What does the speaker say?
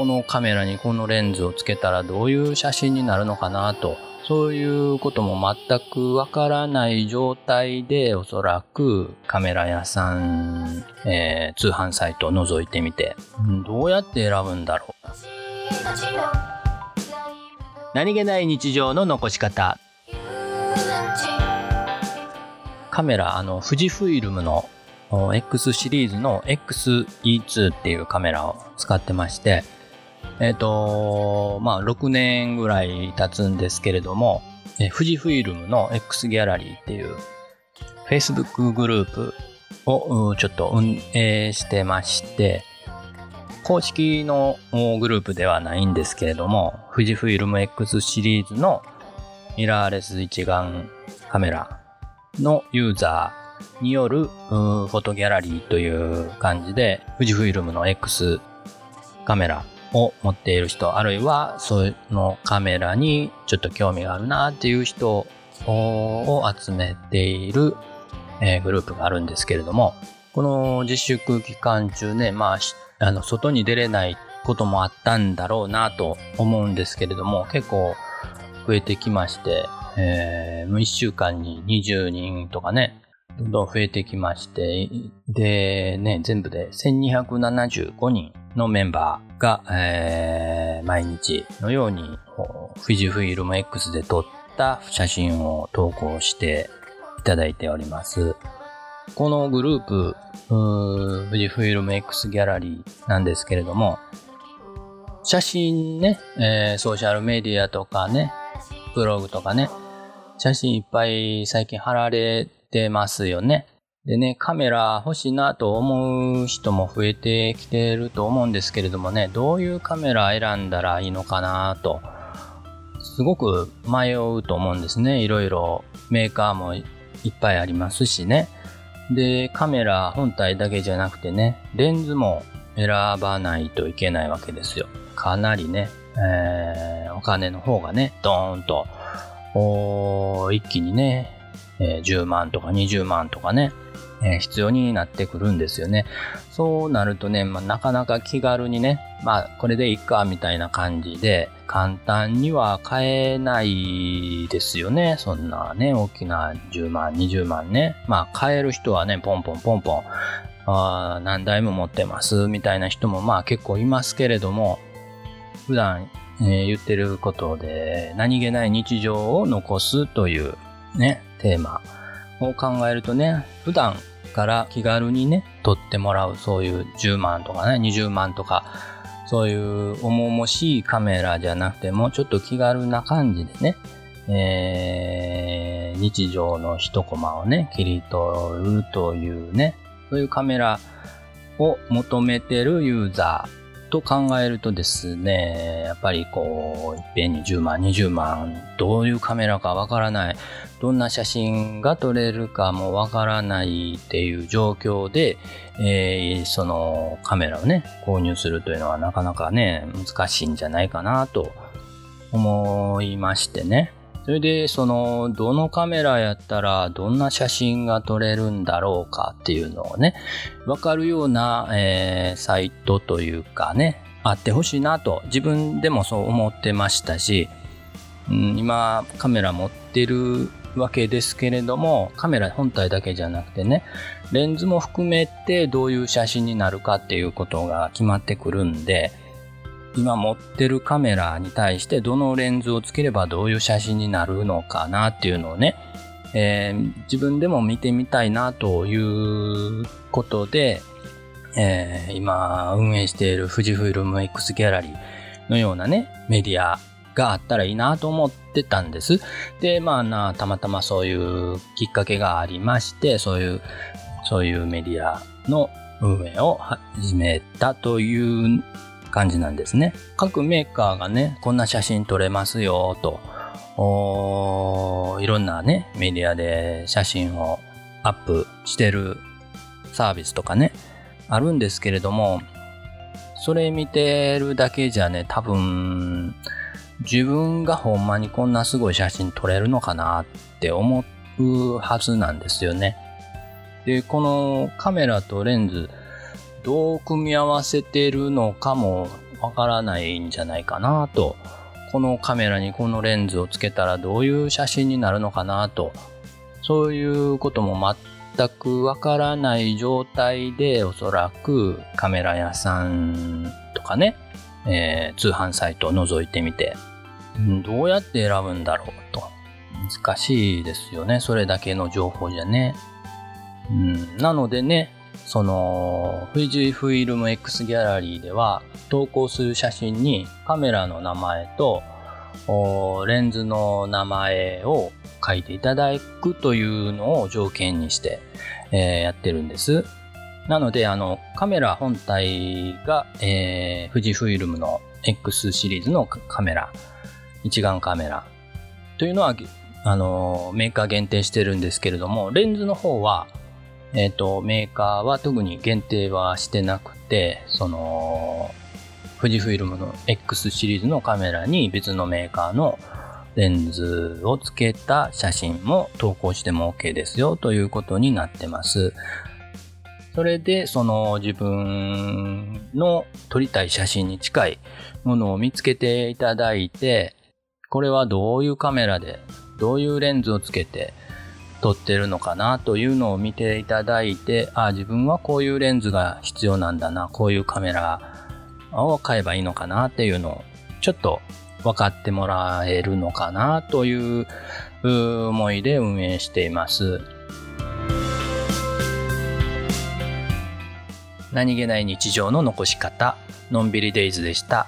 このカメラにこのレンズをつけたらどういう写真になるのかなと、そういうことも全くわからない状態でおそらくカメラ屋さん、えー、通販サイトを覗いてみて、どうやって選ぶんだろう。何気ない日常の残し方。カメラ、あの、富士フイルムの X シリーズの XE2 っていうカメラを使ってまして、えっ、ー、と、まあ、6年ぐらい経つんですけれども、え富士フイルムの X ギャラリーっていう Facebook グループをちょっと運営してまして、公式のグループではないんですけれども、富士フイルム X シリーズのミラーレス一眼カメラのユーザーによるフォトギャラリーという感じで、富士フイルムの X カメラを持っている人、あるいはそのカメラにちょっと興味があるなっていう人を集めている、えグループがあるんですけれども、この自粛期間中ね、まあ、あの、外に出れないこともあったんだろうなと思うんですけれども、結構増えてきまして、えー、1週間に20人とかね、どんどん増えてきまして、で、ね、全部で1275人のメンバーが、えー、毎日のように富士フイルム X で撮った写真を投稿していただいております。このグループ、富士フイルム X ギャラリーなんですけれども、写真ね、えー、ソーシャルメディアとかね、ブログとかね、写真いっぱい最近貼られてますよね。でね、カメラ欲しいなと思う人も増えてきてると思うんですけれどもね、どういうカメラ選んだらいいのかなと、すごく迷うと思うんですね。いろいろメーカーもいっぱいありますしね。で、カメラ本体だけじゃなくてね、レンズも選ばないといけないわけですよ。かなりね、えー、お金の方がね、ドーンと、一気にね、えー、10万とか20万とかね、え、必要になってくるんですよね。そうなるとね、まあ、なかなか気軽にね、まあ、これでいいか、みたいな感じで、簡単には買えないですよね。そんなね、大きな10万、20万ね。まあ、買える人はね、ポンポンポンポン、あ何台も持ってます、みたいな人もまあ結構いますけれども、普段、えー、言ってることで、何気ない日常を残すというね、テーマを考えるとね、普段から気軽にね、撮ってもらう、そういう10万とかね、20万とか、そういう重々しいカメラじゃなくても、ちょっと気軽な感じでね、えー、日常の一コマをね、切り取るというね、そういうカメラを求めてるユーザー、と考えるとですね、やっぱりこう、いっぺんに10万、20万、どういうカメラかわからない、どんな写真が撮れるかもわからないっていう状況で、えー、そのカメラをね、購入するというのはなかなかね、難しいんじゃないかなと思いましてね。それで、その、どのカメラやったらどんな写真が撮れるんだろうかっていうのをね、わかるような、えー、サイトというかね、あってほしいなと自分でもそう思ってましたし、うん、今カメラ持ってるわけですけれども、カメラ本体だけじゃなくてね、レンズも含めてどういう写真になるかっていうことが決まってくるんで、今持ってるカメラに対してどのレンズをつければどういう写真になるのかなっていうのをね、えー、自分でも見てみたいなということで、えー、今運営している富士フイルム X ギャラリーのようなね、メディアがあったらいいなと思ってたんです。で、まあな、たまたまそういうきっかけがありまして、そういう、そういうメディアの運営を始めたという感じなんですね。各メーカーがね、こんな写真撮れますよと、いろんなね、メディアで写真をアップしてるサービスとかね、あるんですけれども、それ見てるだけじゃね、多分、自分がほんまにこんなすごい写真撮れるのかなって思うはずなんですよね。で、このカメラとレンズ、どう組み合わせてるのかもわからないんじゃないかなと、このカメラにこのレンズをつけたらどういう写真になるのかなと、そういうことも全くわからない状態でおそらくカメラ屋さんとかね、えー、通販サイトを覗いてみて、どうやって選ぶんだろうと。難しいですよね。それだけの情報じゃね。うん、なのでね、その、富士フイルム X ギャラリーでは、投稿する写真にカメラの名前と、レンズの名前を書いていただくというのを条件にして、えー、やってるんです。なので、あの、カメラ本体が、えー、富士フイルムの X シリーズのカメラ、一眼カメラというのは、あの、メーカー限定してるんですけれども、レンズの方は、えっ、ー、と、メーカーは特に限定はしてなくて、その、富士フイルムの X シリーズのカメラに別のメーカーのレンズをつけた写真も投稿しても OK ですよということになってます。それで、その自分の撮りたい写真に近いものを見つけていただいて、これはどういうカメラで、どういうレンズをつけて撮ってるのかなというのを見ていただいて、ああ、自分はこういうレンズが必要なんだな、こういうカメラを買えばいいのかなっていうのをちょっと分かってもらえるのかなという思いで運営しています。何気ない日常の残し方、のんびりデイズでした。